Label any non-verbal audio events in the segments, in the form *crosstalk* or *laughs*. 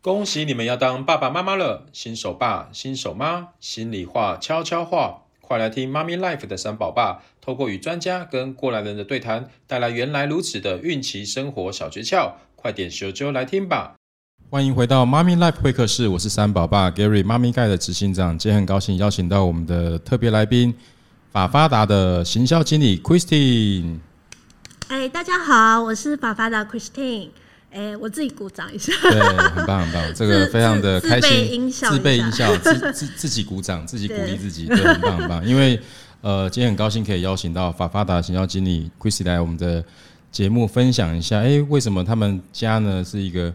恭喜你们要当爸爸妈妈了，新手爸、新手妈，心里话、悄悄话，快来听妈咪 Life 的三宝爸，透过与专家跟过来人的对谈，带来原来如此的孕期生活小诀窍，快点咻啾来听吧！欢迎回到妈咪 Life 会客室，我是三宝爸 Gary，妈咪盖的执行长，今天很高兴邀请到我们的特别来宾，法发达的行销经理 Christine。哎，大家好，我是法发达 Christine。哎，我自己鼓掌一下。对，很棒很棒，*laughs* 这个非常的开心。自备音效，自自 *laughs* 自自己鼓掌，自己鼓励自己，对，很棒很棒。因为呃，今天很高兴可以邀请到法发达行销经理 Christine 来我们的节目分享一下，哎，为什么他们家呢是一个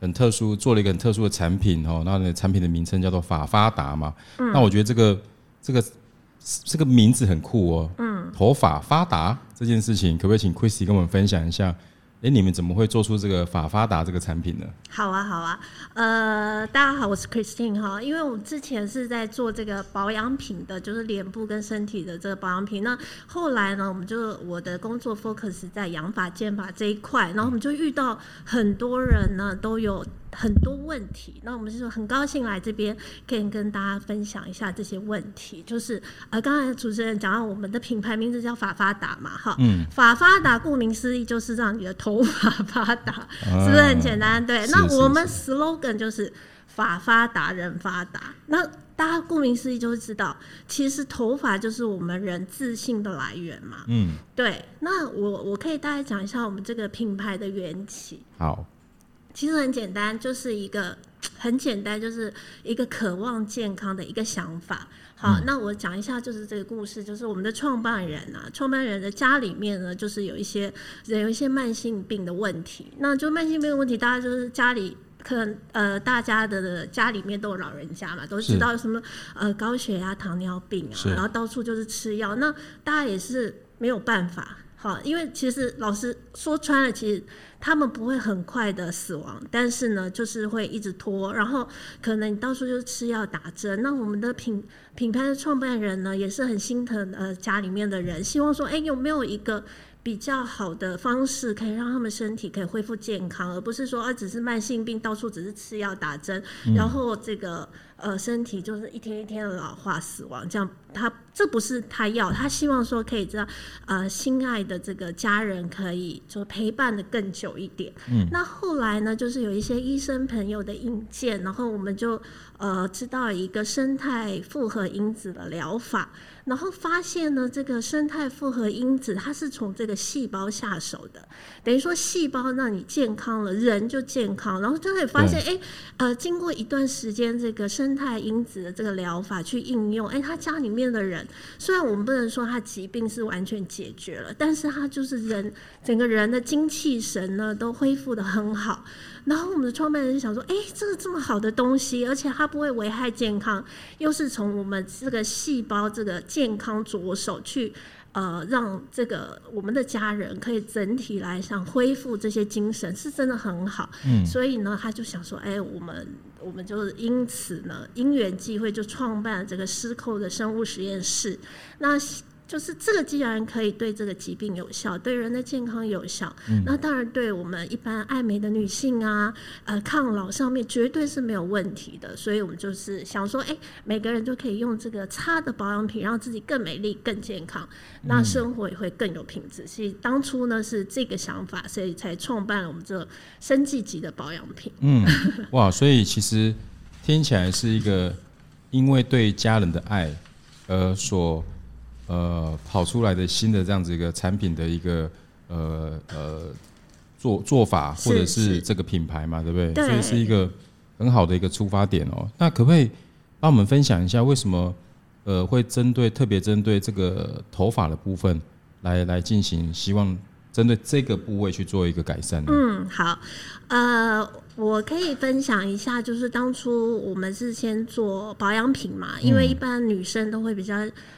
很特殊，做了一个很特殊的产品哦，那产品的名称叫做法发达嘛。嗯。那我觉得这个这个这个名字很酷哦。嗯。头发发达这件事情，可不可以请 Christine 跟我们分享一下？哎，你们怎么会做出这个法发达这个产品呢？好啊，好啊，呃，大家好，我是 Christine 哈。因为我之前是在做这个保养品的，就是脸部跟身体的这个保养品。那后来呢，我们就我的工作 focus 在养发、健发这一块，然后我们就遇到很多人呢都有。很多问题，那我们就很高兴来这边，可以跟大家分享一下这些问题。就是呃，刚才主持人讲到我们的品牌名字叫法发达嘛，哈，嗯，法发达顾名思义就是让你的头发发达，啊、*laughs* 是不是很简单？对，那我们 slogan 就是法发达人发达。那大家顾名思义就会知道，其实头发就是我们人自信的来源嘛，嗯，对。那我我可以大概讲一下我们这个品牌的缘起。好。其实很简单，就是一个 *tsk* 很简单，就是一个渴望健康的一个想法。好，嗯、那我讲一下，就是这个故事，就是我们的创办人啊，创办人的家里面呢，就是有一些人有一些慢性病的问题。那就慢性病的问题，大家就是家里可能呃，大家的家里面都有老人家嘛，都知道什么呃高血压、糖尿病啊，然后到处就是吃药。那大家也是没有办法。好，因为其实老师说穿了，其实他们不会很快的死亡，但是呢，就是会一直拖，然后可能你到处就是吃药打针。那我们的品品牌的创办人呢，也是很心疼呃家里面的人，希望说，哎，有没有一个比较好的方式，可以让他们身体可以恢复健康，而不是说啊，只是慢性病，到处只是吃药打针，嗯、然后这个。呃，身体就是一天一天的老化死亡，这样他这不是他要，他希望说可以知道，呃，心爱的这个家人可以就陪伴的更久一点。嗯，那后来呢，就是有一些医生朋友的引荐，然后我们就呃知道一个生态复合因子的疗法，然后发现呢，这个生态复合因子它是从这个细胞下手的，等于说细胞让你健康了，人就健康，然后就会发现，哎、嗯，呃，经过一段时间这个生生态因子的这个疗法去应用，哎，他家里面的人虽然我们不能说他疾病是完全解决了，但是他就是人整个人的精气神呢都恢复的很好。然后我们的创办人就想说，哎，这个这么好的东西，而且它不会危害健康，又是从我们这个细胞这个健康着手去。呃，让这个我们的家人可以整体来想恢复这些精神，是真的很好。嗯，所以呢，他就想说，哎，我们我们就因此呢，因缘际会就创办了这个失扣的生物实验室。那。就是这个既然可以对这个疾病有效，对人的健康有效，嗯、那当然对我们一般爱美的女性啊，呃，抗老上面绝对是没有问题的。所以我们就是想说，哎，每个人都可以用这个擦的保养品，让自己更美丽、更健康，那生活也会更有品质。所以当初呢是这个想法，所以才创办了我们这生技级的保养品。嗯，哇，所以其实听起来是一个因为对家人的爱而所。呃，跑出来的新的这样子一个产品的一个呃呃做做法，或者是这个品牌嘛，对不对？对，所以是一个很好的一个出发点哦。那可不可以帮我们分享一下，为什么呃会针对特别针对这个头发的部分来来进行，希望针对这个部位去做一个改善呢？嗯，好，呃，我可以分享一下，就是当初我们是先做保养品嘛，因为一般女生都会比较。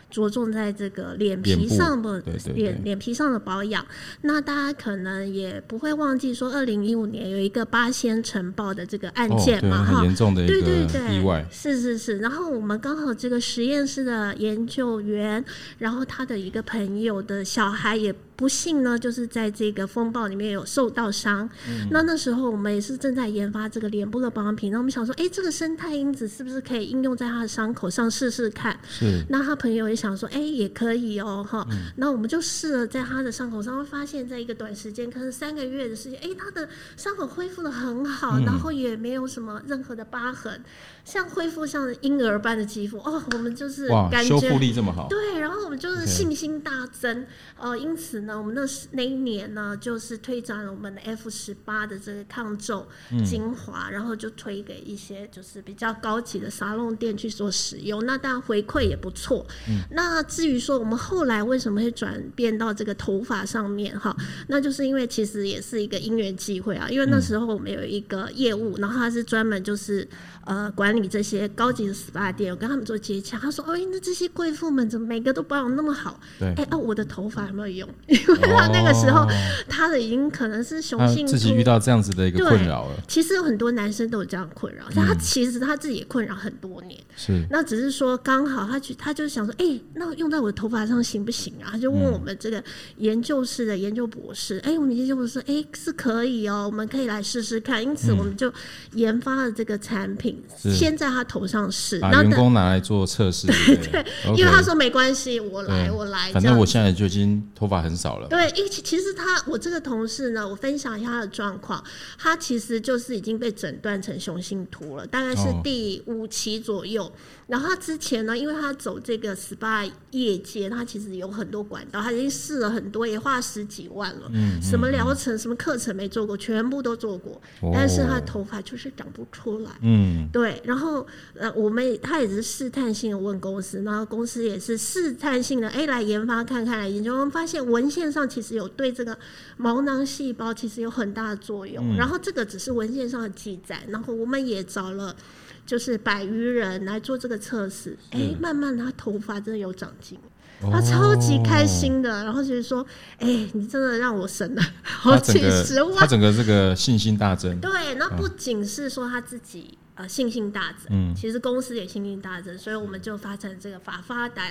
着重在这个脸皮上的脸脸皮上的保养，那大家可能也不会忘记说，二零一五年有一个八仙尘爆的这个案件嘛，哈、哦，很严重的一个意外，是是是。然后我们刚好这个实验室的研究员，然后他的一个朋友的小孩也不幸呢，就是在这个风暴里面有受到伤。嗯、那那时候我们也是正在来研发这个脸部的保养品。那我们想说，哎，这个生态因子是不是可以应用在他的伤口上试试看？是。那他朋友也想说，哎，也可以哦，哈。嗯、那我们就试了在他的伤口上，会发现在一个短时间，可能三个月的时间，哎，他的伤口恢复的很好，嗯、然后也没有什么任何的疤痕。像恢复像婴儿般的肌肤哦，我们就是感觉修复力这么好，对，们就是信心大增呃，因此呢，我们那那一年呢，就是推展了我们的 F 十八的这个抗皱精华，嗯、然后就推给一些就是比较高级的沙龙店去做使用，那当然回馈也不错。嗯、那至于说我们后来为什么会转变到这个头发上面哈，那就是因为其实也是一个因缘机会啊，因为那时候我们有一个业务，然后他是专门就是。呃，管理这些高级的 SPA 店，我跟他们做接洽。他说：“哎，那这些贵妇们怎么每个都保那么好？对，哎，啊，我的头发有没有用？*laughs* 因为他那个时候，他的已经可能是雄性自己遇到这样子的一个困扰了。其实有很多男生都有这样困扰，但他其实他自己也困扰很多年。是，那只是说刚好他去，他就想说，哎，那用在我的头发上行不行啊？他就问我们这个研究室的研究博士，哎，我们研究博士说，哎，是可以哦，我们可以来试试看。因此，我们就研发了这个产品。先在他头上试，把员工拿来做测试。对，*laughs* 因为他说没关系，我来，我来。反正我现在就已经头发很少了。对，因为其实他，我这个同事呢，我分享一下他的状况，他其实就是已经被诊断成雄性秃了，大概是第五期左右。然后他之前呢，因为他走这个 SPA 业界，他其实有很多管道，他已经试了很多，也花了十几万了。嗯，什么疗程、什么课程没做过，全部都做过，但是他的头发就是长不出来。嗯，对。然后呃，我们他也是试探性的问公司，然后公司也是试探性的哎来研发看看来研究，我们发现文献上其实有对这个毛囊细胞其实有很大的作用。然后这个只是文献上的记载，然后我们也找了。就是百余人来做这个测试，哎、欸，慢慢他头发真的有长进，哦、他超级开心的，然后就是说，哎、欸，你真的让我省了好几十万，他整个这个信心大增。对，那不仅是说他自己呃信心大增，嗯，其实公司也信心大增，所以我们就发展这个法发达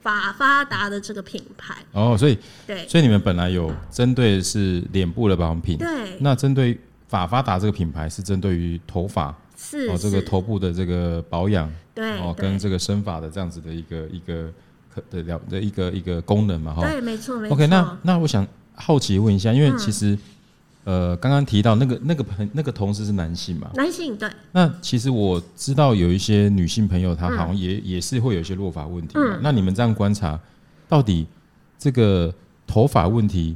法发发达的这个品牌。哦，所以对，所以你们本来有针对是脸部的保养品，对，那针对法发达这个品牌是针对于头发。是哦，这个头部的这个保养，对哦，跟这个生发的这样子的一个一个可的了的一个一个功能嘛，哈，对，没错，没错。OK，那那我想好奇问一下，因为其实、嗯、呃，刚刚提到那个那个朋那个同事是男性嘛？男性对。那其实我知道有一些女性朋友，她好像也、嗯、也是会有一些落发问题嘛。嗯、那你们这样观察，到底这个头发问题，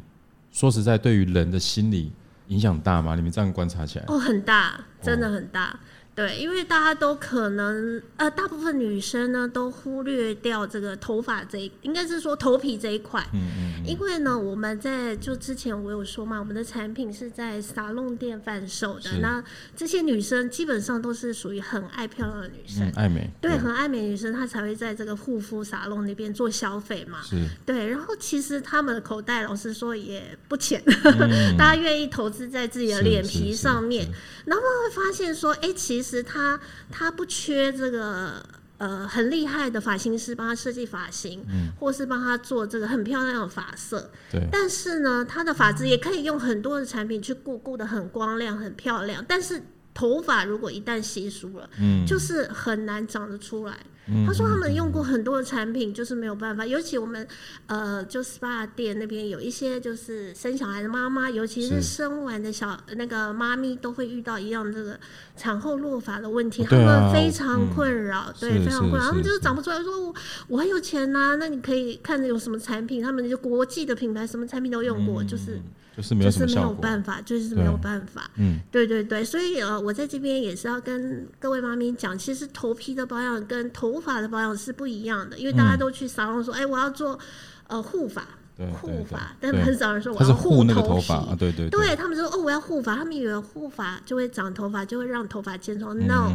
说实在，对于人的心理影响大吗？你们这样观察起来？哦，很大，真的很大。哦对，因为大家都可能，呃，大部分女生呢都忽略掉这个头发这一，应该是说头皮这一块。嗯嗯。嗯，因为呢，我们在就之前我有说嘛，我们的产品是在沙龙店贩售的。那这些女生基本上都是属于很爱漂亮的女生，嗯、爱美。对，对很爱美女生，她才会在这个护肤沙龙那边做消费嘛。是。对，然后其实他们的口袋，老实说也不浅，嗯、*laughs* 大家愿意投资在自己的脸皮上面，然后会发现说，哎，其实。其实他他不缺这个呃很厉害的发型师帮他设计发型，嗯、或是帮他做这个很漂亮的发色。对。但是呢，他的发质也可以用很多的产品去顾，顾得很光亮、很漂亮。但是头发如果一旦稀疏了，嗯，就是很难长得出来。他说他们用过很多的产品，就是没有办法。尤其我们呃，就 SPA 店那边有一些就是生小孩的妈妈，尤其是生完的小那个妈咪，都会遇到一样这个产后落发的问题，他们非常困扰，对，非常困扰。他们就是长不出来，说我我很有钱呐，那你可以看着有什么产品，他们就国际的品牌，什么产品都用过，就是。就是没有就是没有办法，就是没有办法。嗯，对对对，所以呃，我在这边也是要跟各位妈咪讲，其实头皮的保养跟头发的保养是不一样的，因为大家都去沙龙说，哎、我要做呃护发，护发，但很少人说我要护那个头发啊，对对对，对他们说哦，我要护发，他们以为护发就会长头发，就会让头发健壮。嗯、no，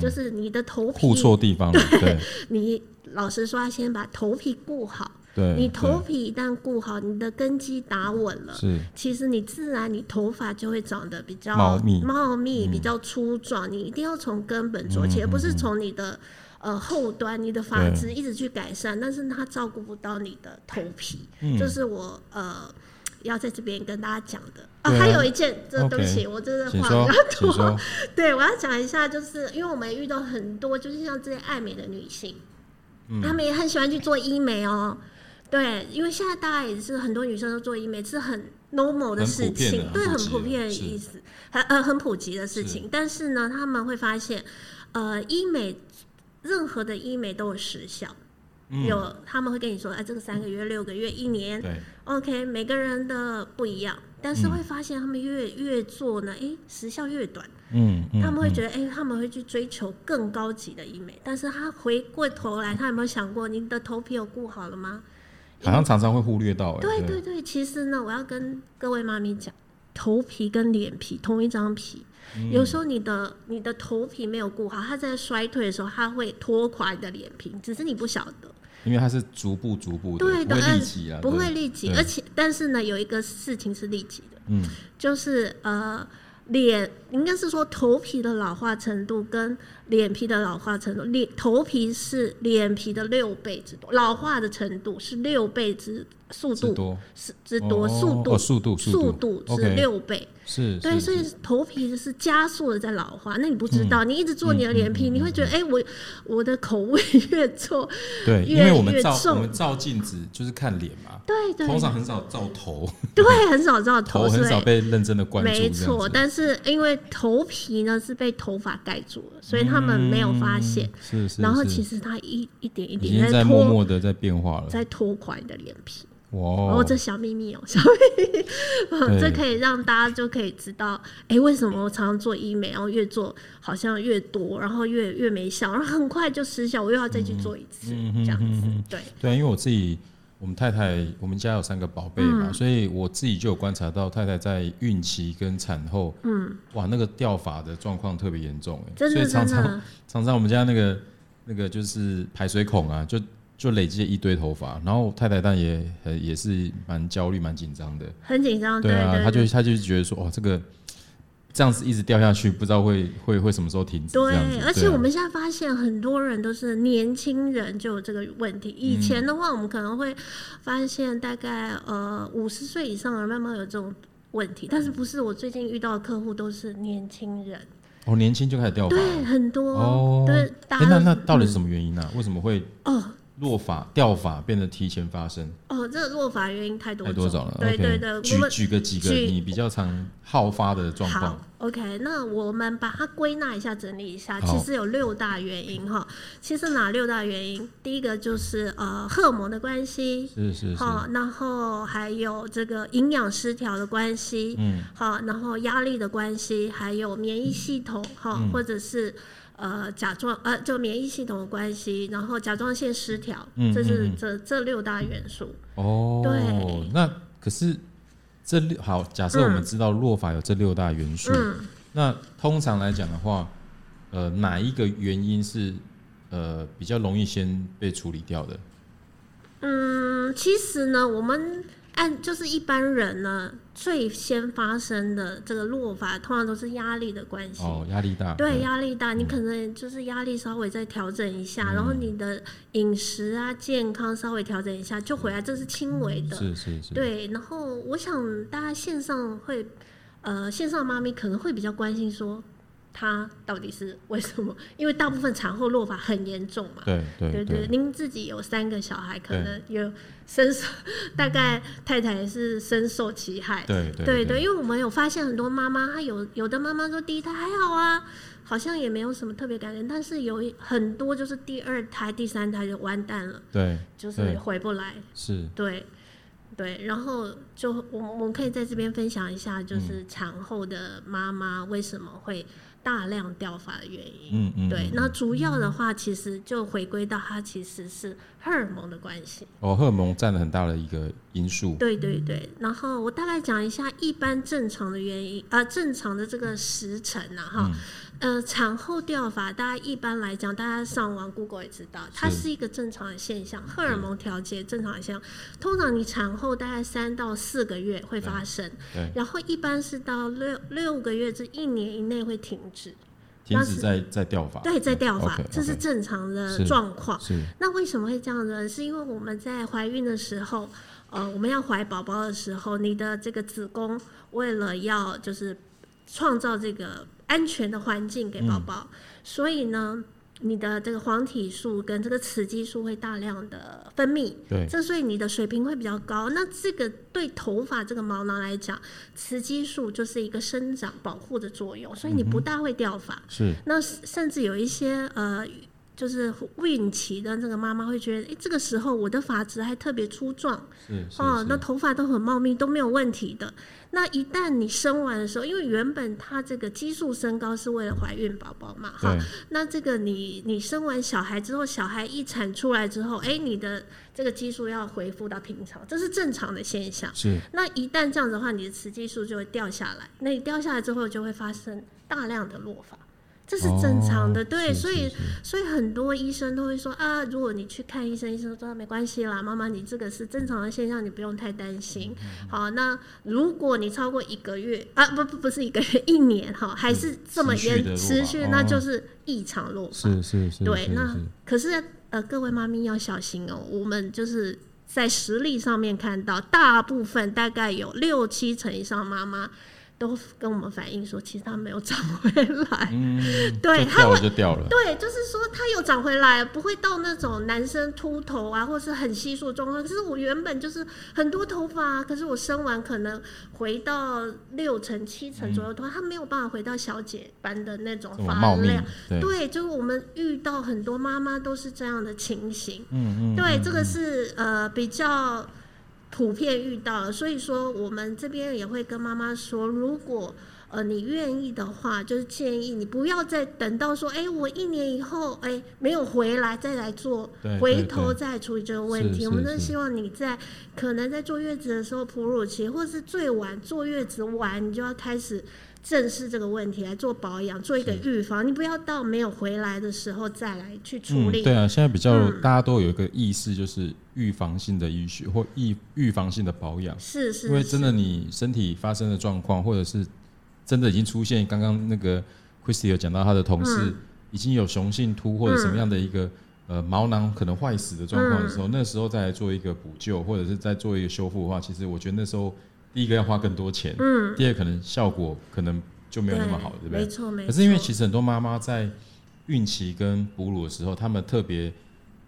就是你的头皮护错地方了，对，对 *laughs* 你老实说，先把头皮顾好。对你头皮一旦顾好，你的根基打稳了，是。其实你自然你头发就会长得比较茂密，茂密比较粗壮。嗯、你一定要从根本做起，而不是从你的呃后端，你的发质一直去改善，但是它照顾不到你的头皮。嗯、就是我呃。要在这边跟大家讲的啊，啊。还有一件，这对不起我真的话比较多。*laughs* 对，我要讲一下，就是因为我们遇到很多，就是像这些爱美的女性，嗯，她们也很喜欢去做医美哦。对，因为现在大家也是很多女生都做医美，是很 normal 的事情，对，很普遍的意思，很呃很普及的事情。但是呢，他们会发现，呃，医美任何的医美都有时效。有，他们会跟你说，哎，这个三个月、六个月、一年，对，OK，每个人的不一样，但是会发现他们越越做呢，哎，时效越短，嗯，他们会觉得，哎，他们会去追求更高级的医美，但是他回过头来，他有没有想过，你的头皮有顾好了吗？好像常常会忽略到，对对。对，其实呢，我要跟各位妈咪讲，头皮跟脸皮同一张皮。有时候你的你的头皮没有顾好，它在衰退的时候，它会拖垮你的脸皮，只是你不晓得。因为它是逐步逐步的，对，不会立即啊，不会立即，而且但是呢，有一个事情是立即的，嗯，就是呃，脸应该是说头皮的老化程度跟脸皮的老化程度，脸头皮是脸皮的六倍之多，老化的程度是六倍之速度是之多，速度速度速度。是六倍。是，对，所以头皮是加速的在老化。那你不知道，嗯、你一直做你的脸皮，你会觉得，哎、欸，我我的口味越做对，越因为我们照我们照镜子就是看脸嘛，对对，通常很少照头，*laughs* 对，很少照头，*laughs* 头很少被认真的关注。没错，但是因为头皮呢是被头发盖住了，所以他们没有发现。是、嗯、是，然后其实它一一点一点在默默的在变化了，在拖垮你的脸皮。哦，哦，这小秘密哦，小秘密，嗯、这可以让大家就可以知道，哎，为什么我常常做医美，然后越做好像越多，然后越越没效，然后很快就失效，我又要再去做一次，嗯、这样子，对。对，因为我自己，我们太太，我们家有三个宝贝嘛，嗯、所以我自己就有观察到太太在孕期跟产后，嗯，哇，那个掉发的状况特别严重，哎，所以常常 *laughs* 常常我们家那个那个就是排水孔啊，就。就累积一堆头发，然后太太但也也是蛮焦虑、蛮紧张的，很紧张。对啊，他就他就觉得说，哦，这个这样子一直掉下去，不知道会会会什么时候停止。对，而且我们现在发现很多人都是年轻人就有这个问题。以前的话，我们可能会发现大概呃五十岁以上的慢慢有这种问题，但是不是我最近遇到的客户都是年轻人。哦，年轻就开始掉发，对，很多哦。对，那那到底是什么原因呢？为什么会哦？落法掉法变得提前发生哦，这个落法原因太多太多种了。对对对，举举个几个你比较常好发的状况。OK，那我们把它归纳一下，整理一下，其实有六大原因哈。其实哪六大原因？第一个就是呃荷尔蒙的关系，是是是。然后还有这个营养失调的关系，嗯，好，然后压力的关系，还有免疫系统哈，或者是。呃，甲状呃，就免疫系统的关系，然后甲状腺失调，嗯、这是这这六大元素。哦，对。那可是这六好，假设我们知道落法有这六大元素，嗯、那通常来讲的话，呃，哪一个原因是呃比较容易先被处理掉的？嗯，其实呢，我们。按就是一般人呢，最先发生的这个落发，通常都是压力的关系。哦，压力大。对，压力大，你可能就是压力稍微再调整一下，嗯、然后你的饮食啊、健康稍微调整一下，就回来，这是轻微的。是是是。对，然后我想大家线上会，呃，线上妈咪可能会比较关心说。他到底是为什么？*laughs* 因为大部分产后落发很严重嘛。对对对，对。您自己有三个小孩，可能有深受，大概太太也是深受其害。对对对对，因为我们有发现很多妈妈，她有有的妈妈说第一胎还好啊，好像也没有什么特别感觉，但是有很多就是第二胎、第三胎就完蛋了。对，就是回不来。是。对。对，然后就我我们可以在这边分享一下，就是产后的妈妈为什么会。大量掉发的原因，嗯嗯，对，那主要的话其实就回归到它其实是荷尔蒙的关系。哦，荷尔蒙占了很大的一个因素。对对对，然后我大概讲一下一般正常的原因，啊、呃，正常的这个时辰呐，哈。嗯呃，产后掉发，大家一般来讲，大家上网 Google 也知道，它是一个正常的现象，荷尔蒙调节正常的现象。通常你产后大概三到四个月会发生，然后一般是到六六个月至一年以内会停止，停止在在掉发，对，在掉发，这是正常的状况。那为什么会这样呢？是因为我们在怀孕的时候。呃，我们要怀宝宝的时候，你的这个子宫为了要就是创造这个安全的环境给宝宝，嗯、所以呢。你的这个黄体素跟这个雌激素会大量的分泌，对，这所以你的水平会比较高。那这个对头发这个毛囊来讲，雌激素就是一个生长保护的作用，所以你不大会掉发。嗯、是，那甚至有一些呃。就是孕期的这个妈妈会觉得，哎，这个时候我的发质还特别粗壮，哦，那头发都很茂密，都没有问题的。那一旦你生完的时候，因为原本它这个激素升高是为了怀孕宝宝嘛，哈，那这个你你生完小孩之后，小孩一产出来之后，哎，你的这个激素要恢复到平常，这是正常的现象。是。那一旦这样子的话，你的雌激素就会掉下来，那你掉下来之后就会发生大量的落发。这是正常的，哦、对，所以所以很多医生都会说啊，如果你去看医生，医生说没关系啦，妈妈你这个是正常的现象，你不用太担心。嗯、好，那如果你超过一个月啊，不不不是一个月，一年哈，还是这么严持续，那就是异常落发。是是是。对，那可是呃，各位妈咪要小心哦，我们就是在实例上面看到，大部分大概有六七成以上妈妈。都跟我们反映说，其实它没有长回来，嗯、对，它会就掉了，对，就是说它有长回来，不会到那种男生秃头啊，或是很稀疏的状况。可是我原本就是很多头发、啊，可是我生完可能回到六成七成左右的头发，它、嗯、没有办法回到小姐般的那种发量。对，对，就是我们遇到很多妈妈都是这样的情形。嗯嗯，对，这个是呃比较。普遍遇到了，所以说我们这边也会跟妈妈说，如果呃你愿意的话，就是建议你不要再等到说，哎，我一年以后哎没有回来再来做，回头再处理这个问题。我们都希望你在可能在坐月子的时候，哺乳期，或是最晚坐月子完，你就要开始。正视这个问题来做保养，做一个预防。你不要到没有回来的时候再来去处理。嗯、对啊，现在比较、嗯、大家都有一个意识，就是预防性的医学或预预防性的保养。是是。因为真的，你身体发生的状况，或者是真的已经出现，刚刚那个 Christy 有讲到他的同事已经有雄性秃或者什么样的一个、嗯、呃毛囊可能坏死的状况的时候，嗯、那时候再来做一个补救，或者是再做一个修复的话，其实我觉得那时候。第一个要花更多钱，嗯，第二可能效果可能就没有那么好，对，对不对？没错，没错。可是因为其实很多妈妈在孕期跟哺乳的时候，她们特别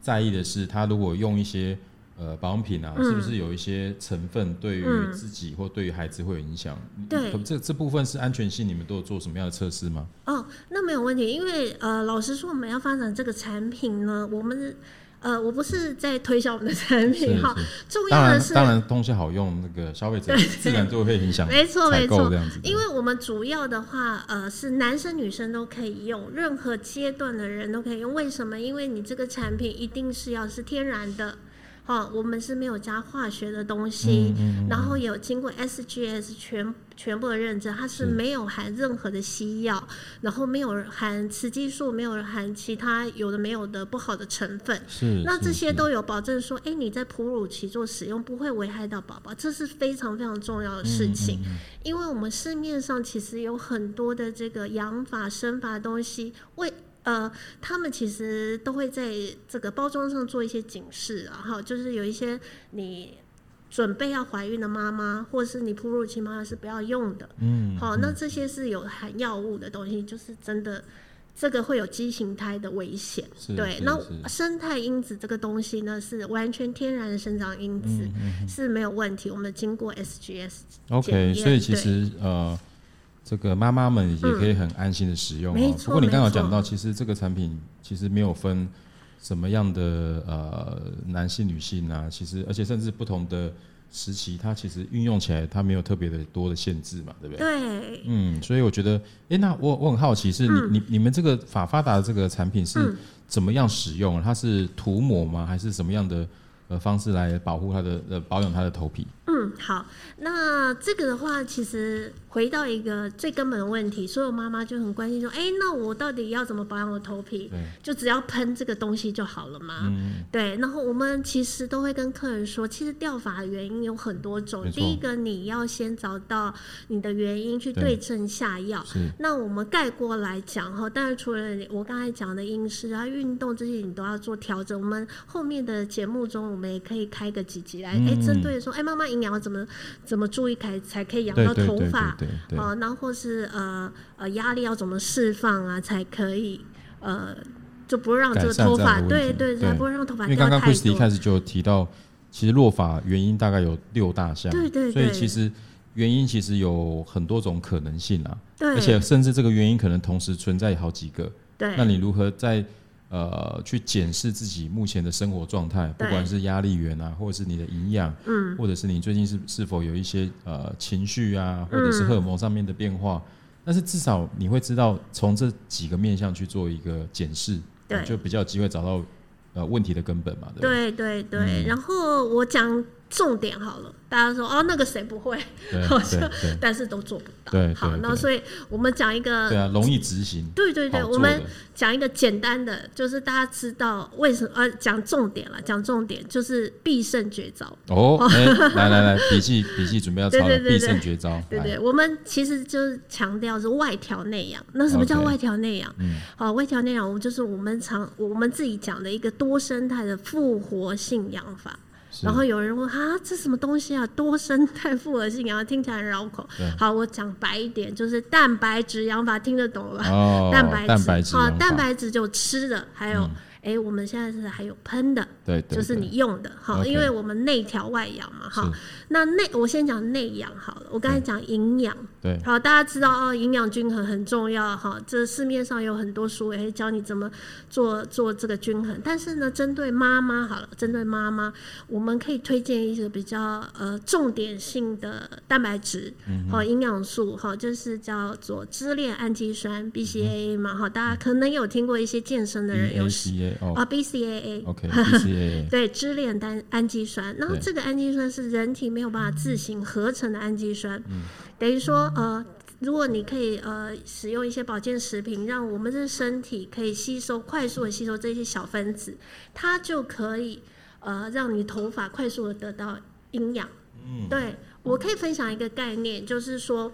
在意的是，她如果用一些呃保养品啊，嗯、是不是有一些成分对于自己或对于孩子会有影响？对、嗯，这这部分是安全性，你们都有做什么样的测试吗？哦，那没有问题，因为呃，老实说，我们要发展这个产品呢，我们。呃，我不是在推销我们的产品哈，重要的是当然东西好用，那个消费者自然就会影响。没错没错，因为我们主要的话，呃，是男生女生都可以用，任何阶段的人都可以用。为什么？因为你这个产品一定是要是天然的。好，我们是没有加化学的东西，嗯嗯嗯、然后有经过 SGS 全全部的认证，它是没有含任何的西药，然后没有含雌激素，没有含其他有的没有的不好的成分。是，那这些都有保证说，哎，你在哺乳期做使用不会危害到宝宝，这是非常非常重要的事情。因为我们市面上其实有很多的这个养法生法的东西为。呃，他们其实都会在这个包装上做一些警示啊，哈，就是有一些你准备要怀孕的妈妈，或者是你哺乳期妈妈是不要用的，嗯，好，那这些是有含药物的东西，就是真的这个会有畸形胎的危险，对。那生态因子这个东西呢，是完全天然的生长因子，嗯嗯嗯、是没有问题，我们经过 SGS。OK，所以其实呃。这个妈妈们也可以很安心的使用哦。不过你刚刚讲到，其实这个产品其实没有分什么样的呃男性女性啊，其实而且甚至不同的时期，它其实运用起来它没有特别的多的限制嘛，对不对？对。嗯，所以我觉得，哎，那我我很好奇，是你你你们这个法发达的这个产品是怎么样使用？它是涂抹吗？还是什么样的呃方式来保护它的呃保养它的头皮？嗯。嗯，好，那这个的话，其实回到一个最根本的问题，所有妈妈就很关心说，哎，那我到底要怎么保养我头皮？就只要喷这个东西就好了吗？嗯、对。然后我们其实都会跟客人说，其实掉发的原因有很多种。第一个，你要先找到你的原因，去对症下药。那我们概括来讲哈，当然除了我刚才讲的饮食啊、运动这些，你都要做调整。我们后面的节目中，我们也可以开个几集来，哎、嗯，针对说，哎，妈妈营养要怎么怎么注意，才才可以养到头发啊？然后或是呃呃压力要怎么释放啊，才可以呃就不会让这个头发对对，才不会让头发。因为刚刚 Christy 一开始就提到，其实落发原因大概有六大项，对对对，所以其实原因其实有很多种可能性啊，对，而且甚至这个原因可能同时存在好几个，对，那你如何在呃，去检视自己目前的生活状态，不管是压力源啊，或者是你的营养，嗯，或者是你最近是是否有一些呃情绪啊，或者是荷尔蒙上面的变化，嗯，但是至少你会知道从这几个面向去做一个检视，对，就比较有机会找到呃问题的根本嘛，对？对对，对，嗯，然后我讲。重点好了，大家说哦，那个谁不会，*laughs* 好像但是都做不到。对，好，那所以我们讲一个，对啊，容易执行。对对对，我们讲一个简单的，就是大家知道为什么呃，讲重点了，讲重点就是必胜绝招。哦，欸、来来来，笔记笔记准备要抄了，必胜绝招。对对，对，我们其实就是强调是外调内养。那什么叫外调内养？嗯，好，外调内养，我们就是我们常我们自己讲的一个多生态的复活性养法。然后有人问啊，这什么东西啊？多生态复合性养法听起来很绕口。好，我讲白一点，就是蛋白质养法，听得懂了吧？哦，*laughs* 蛋白质，好，蛋白质就吃的，还有。嗯哎、欸，我们现在是还有喷的，对，对，对，就是你用的，哈因为我们内调外养嘛，哈。那内我先讲内养好了，我刚才讲营养，对，好，大家知道哦，营养均衡很重要，哈。这市面上有很多书也会教你怎么做做这个均衡，但是呢，针对妈妈好了，针对妈妈，我们可以推荐一些比较呃重点性的蛋白质，好、嗯，营养素，哈，就是叫做支链氨基酸 BCAA 嘛，哈、嗯，大家可能有听过一些健身的人有。哦、啊，B C A A *laughs* 对，支链单氨基酸，然后这个氨基酸是人体没有办法自行合成的氨基酸，嗯、等于说，呃，如果你可以呃使用一些保健食品，让我们的身体可以吸收快速的吸收这些小分子，它就可以呃让你头发快速的得到营养。嗯，对，我可以分享一个概念，就是说，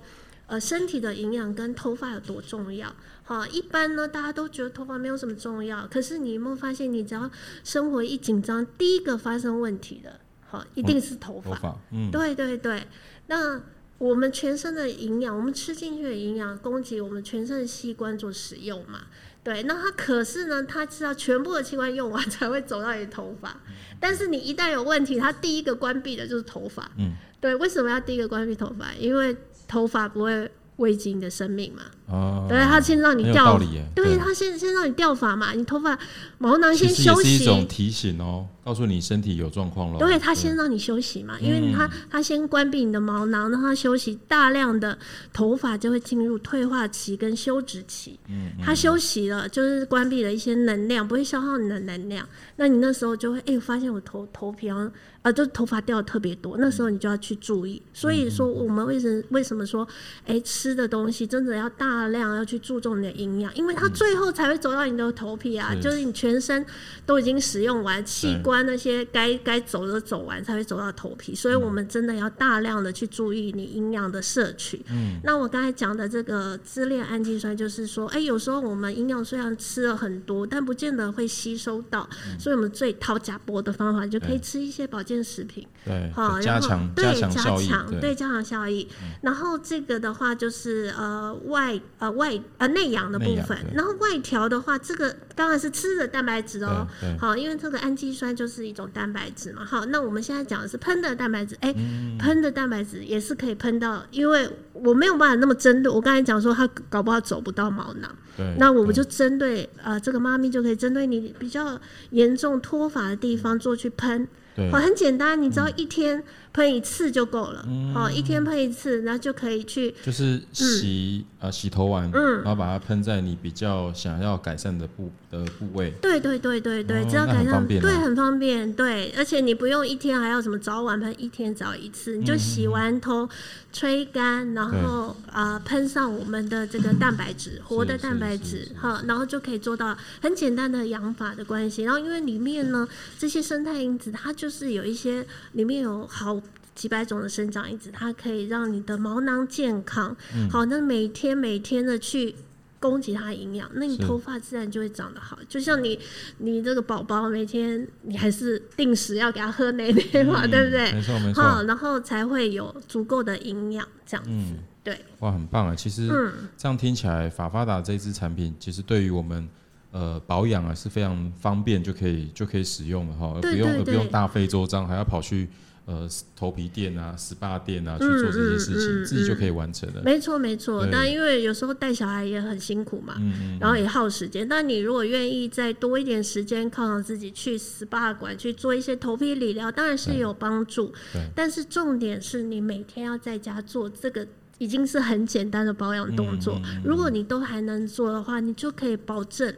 呃，身体的营养跟头发有多重要。好，一般呢，大家都觉得头发没有什么重要，可是你有没有发现，你只要生活一紧张，第一个发生问题的，好，一定是头发。头发，嗯，对对对。那我们全身的营养，我们吃进去的营养，供给我们全身的器官做使用嘛？对。那它可是呢，它是要全部的器官用完才会走到你的头发。*laughs* 但是你一旦有问题，它第一个关闭的就是头发。嗯，对。为什么要第一个关闭头发？因为头发不会。危及你的生命嘛？哦，对，他先让你掉，对，对他先先让你掉发嘛，你头发毛囊先休息，是一种提醒哦，告诉你身体有状况了。对，他先让你休息嘛，因为他他先关闭你的毛囊，让他休息，大量的头发就会进入退化期跟休止期。嗯，他休息了，就是关闭了一些能量，不会消耗你的能量，那你那时候就会哎，发现我头头皮啊。啊，就头发掉的特别多，那时候你就要去注意。所以说，我们为什么为什么说，哎、欸，吃的东西真的要大量要去注重你的营养，因为它最后才会走到你的头皮啊，就是你全身都已经使用完，器官那些该该走的走完，才会走到头皮。所以我们真的要大量的去注意你营养的摄取。嗯，那我刚才讲的这个支链氨基酸，就是说，哎、欸，有时候我们营养虽然吃了很多，但不见得会吸收到，所以我们最掏假波的方法，就可以吃一些保健。食品对，好，加强对加强对加强效益。然后这个的话就是呃外呃外呃内养的部分，然后外调的话，这个当然是吃的蛋白质哦。好，因为这个氨基酸就是一种蛋白质嘛。好，那我们现在讲的是喷的蛋白质，哎、欸，喷、嗯、的蛋白质也是可以喷到，因为我没有办法那么针对。我刚才讲说，它搞不好走不到毛囊，对，那我们就针对呃这个妈咪就可以针对你比较严重脱发的地方做去喷。好，很简单，你只要一天喷一次就够了，好、嗯，一天喷一次，然后就可以去，就是洗、嗯、呃洗头完，嗯，然后把它喷在你比较想要改善的部的部位。对对对对对，只要改善，对，很方便，对，而且你不用一天还要什么早晚喷，一天早一次，你就洗完头，吹干，然后啊喷上我们的这个蛋白质，活的蛋白质，哈，然后就可以做到很简单的养发的关系。然后因为里面呢，这些生态因子，它就是有一些里面有好。几百种的生长因子，它可以让你的毛囊健康。嗯、好，那每天每天的去供给它营养，那你头发自然就会长得好。就像你，你这个宝宝每天你还是定时要给他喝奶奶嘛，嗯、对不对？没错没错。好，然后才会有足够的营养，这样子。嗯、对。哇，很棒啊！其实，这样听起来，法发达这支产品，其实对于我们呃保养啊是非常方便，就可以就可以使用的哈，而不用而不用大费周章，还要跑去。呃，头皮店啊，SPA 店啊，去做这些事情，嗯嗯嗯、自己就可以完成了。没错，没错。但因为有时候带小孩也很辛苦嘛，然后也耗时间。那你如果愿意再多一点时间，犒赏自己去 SPA 馆去做一些头皮理疗，当然是有帮助。但是重点是你每天要在家做这个，已经是很简单的保养动作。如果你都还能做的话，你就可以保证。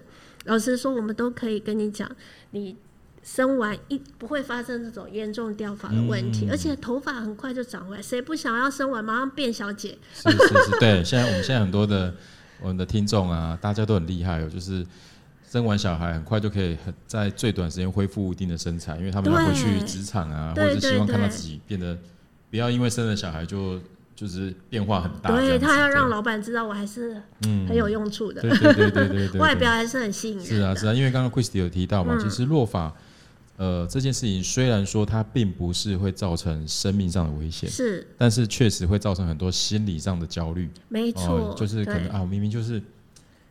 老实说，我们都可以跟你讲，你。生完一不会发生这种严重掉发的问题，嗯、而且头发很快就长回来。谁不想要生完马上变小姐？是是是，对。*laughs* 现在我们现在很多的我们的听众啊，大家都很厉害哦，就是生完小孩很快就可以很在最短时间恢复一定的身材，因为他们要回去职场啊，或者是希望看到自己变得不要因为生了小孩就就是变化很大。对，他要让老板知道我还是很有用处的，对对对对对 *laughs* 对，外表还是很吸引人。是啊是啊，因为刚刚 Christy 有提到嘛，嗯、其实落发。呃，这件事情虽然说它并不是会造成生命上的危险，是，但是确实会造成很多心理上的焦虑。没错、呃，就是可能对啊，明明就是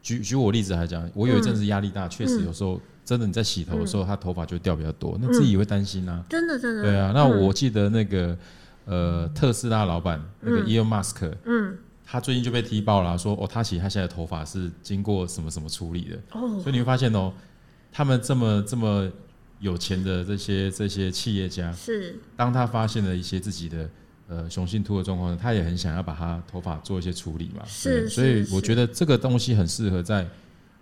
举举我例子来讲，我有一阵子压力大，确、嗯、实有时候真的你在洗头的时候，他、嗯、头发就掉比较多，那自己也会担心啊。真的真的。对啊，那我记得那个呃特斯拉老板那个 Elon Musk，嗯，他最近就被踢爆了，说哦，他其实他现在的头发是经过什么什么处理的。哦，所以你会发现哦，他们这么这么。有钱的这些这些企业家是，当他发现了一些自己的呃雄性秃的状况，他也很想要把他头发做一些处理嘛。是，所以我觉得这个东西很适合在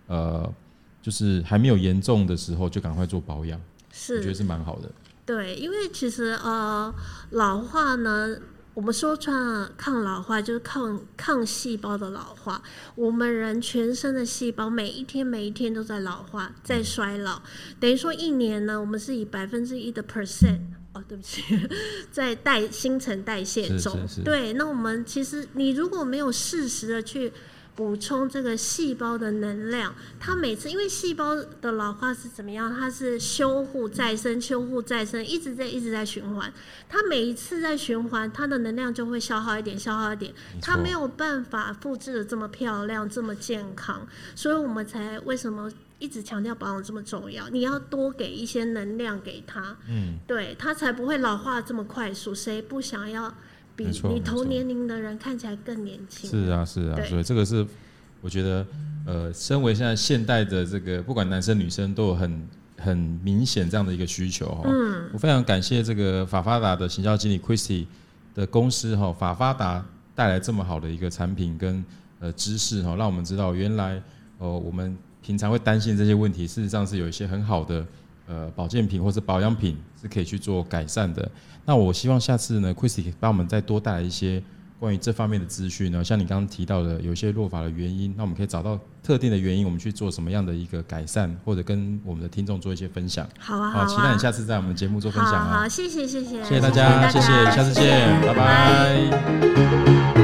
呃，就是还没有严重的时候就赶快做保养。是，我觉得是蛮好的。对，因为其实呃，老化呢。我们说穿了，抗老化就是抗抗细胞的老化。我们人全身的细胞每一天每一天都在老化，在衰老。等于说一年呢，我们是以百分之一的 percent 哦，对不起，*laughs* 在代新陈代谢中。对，那我们其实你如果没有适时的去。补充这个细胞的能量，它每次因为细胞的老化是怎么样？它是修复再生、修复再生，一直在一直在循环。它每一次在循环，它的能量就会消耗一点，消耗一点。它没有办法复制的这么漂亮、这么健康，所以我们才为什么一直强调保养这么重要？你要多给一些能量给它，嗯，对，它才不会老化这么快速。谁不想要？比你同年龄的人看起来更年轻。是啊，是啊，所以这个是我觉得，呃，身为现在现代的这个，不管男生女生都有很很明显这样的一个需求哈。嗯。我非常感谢这个法发达的行销经理 Christy 的公司哈，法发达带来这么好的一个产品跟呃知识哈，让我们知道原来呃我们平常会担心这些问题，事实上是有一些很好的呃保健品或者保养品是可以去做改善的。那我希望下次呢，Christy 帮我们再多带来一些关于这方面的资讯呢，像你刚刚提到的，有一些落法的原因，那我们可以找到特定的原因，我们去做什么样的一个改善，或者跟我们的听众做一些分享。好啊，好啊，期待你下次在我们节目做分享啊。好，谢谢，谢谢，谢谢大家，谢谢，下次见，拜拜。